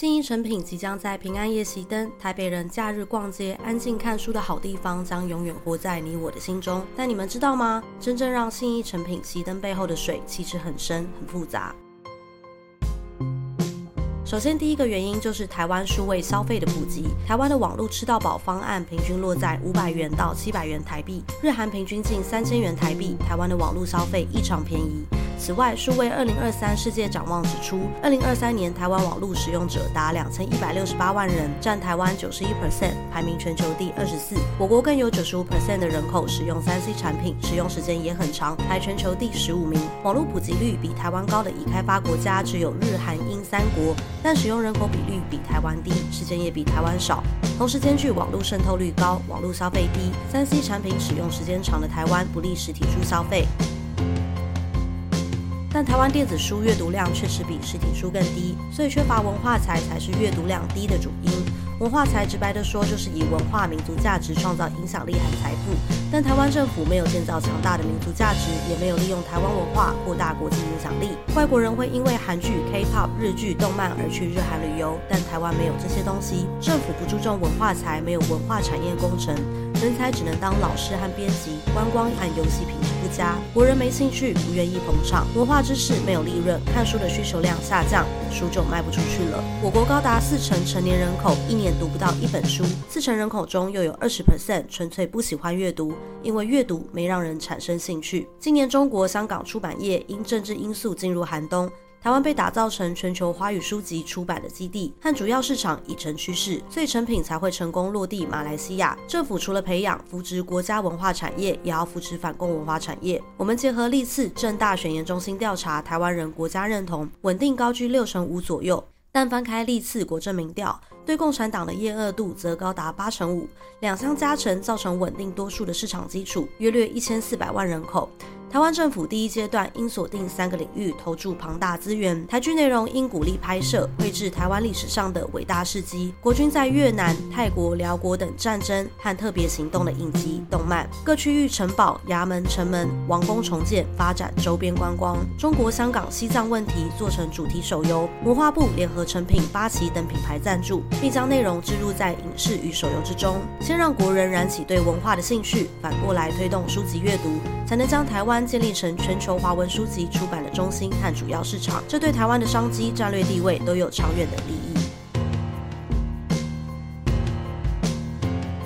信义成品即将在平安夜熄灯，台北人假日逛街、安静看书的好地方将永远活在你我的心中。但你们知道吗？真正让信义成品熄灯背后的水其实很深、很复杂。首先，第一个原因就是台湾数位消费的普及。台湾的网络吃到饱方案平均落在五百元到七百元台币，日韩平均近三千元台币。台湾的网络消费异常便宜。此外，数位二零二三世界展望指出，二零二三年台湾网络使用者达两千一百六十八万人，占台湾九十一 percent，排名全球第二十四。我国更有九十五 percent 的人口使用三 C 产品，使用时间也很长，排全球第十五名。网络普及率比台湾高的已开发国家只有日韩英三国，但使用人口比率比台湾低，时间也比台湾少。同时兼具网络渗透率高、网络消费低、三 C 产品使用时间长的台湾，不利实体书消费。但台湾电子书阅读量确实比实体书更低，所以缺乏文化财才是阅读量低的主因。文化财直白的说，就是以文化民族价值创造影响力和财富。但台湾政府没有建造强大的民族价值，也没有利用台湾文化扩大国际影响力。外国人会因为韩剧、K-pop、日剧、动漫而去日韩旅游，但台湾没有这些东西。政府不注重文化财，没有文化产业工程。人才只能当老师和编辑，观光和游戏品质不佳，国人没兴趣，不愿意捧场，文化知识没有利润，看书的需求量下降，书就卖不出去了。我国高达四成成年人口一年读不到一本书，四成人口中又有二十 percent 纯粹不喜欢阅读，因为阅读没让人产生兴趣。今年中国香港出版业因政治因素进入寒冬。台湾被打造成全球华语书籍出版的基地和主要市场已成趋势，所以成品才会成功落地马来西亚。政府除了培养扶植国家文化产业，也要扶持反共文化产业。我们结合历次正大选研中心调查，台湾人国家认同稳定高居六成五左右。但翻开历次国政民调，对共产党的厌恶度则高达八成五。两相加成，造成稳定多数的市场基础，约略一千四百万人口。台湾政府第一阶段应锁定三个领域投注庞大资源，台剧内容应鼓励拍摄绘制台湾历史上的伟大事迹，国军在越南、泰国、辽国等战争和特别行动的影集、动漫，各区域城堡、衙门、城门、王宫重建，发展周边观光，中国香港、西藏问题做成主题手游，文化部联合成品、八旗等品牌赞助，并将内容植入在影视与手游之中，先让国人燃起对文化的兴趣，反过来推动书籍阅读，才能将台湾湾。建立成全球华文书籍出版的中心和主要市场，这对台湾的商机、战略地位都有长远的利益。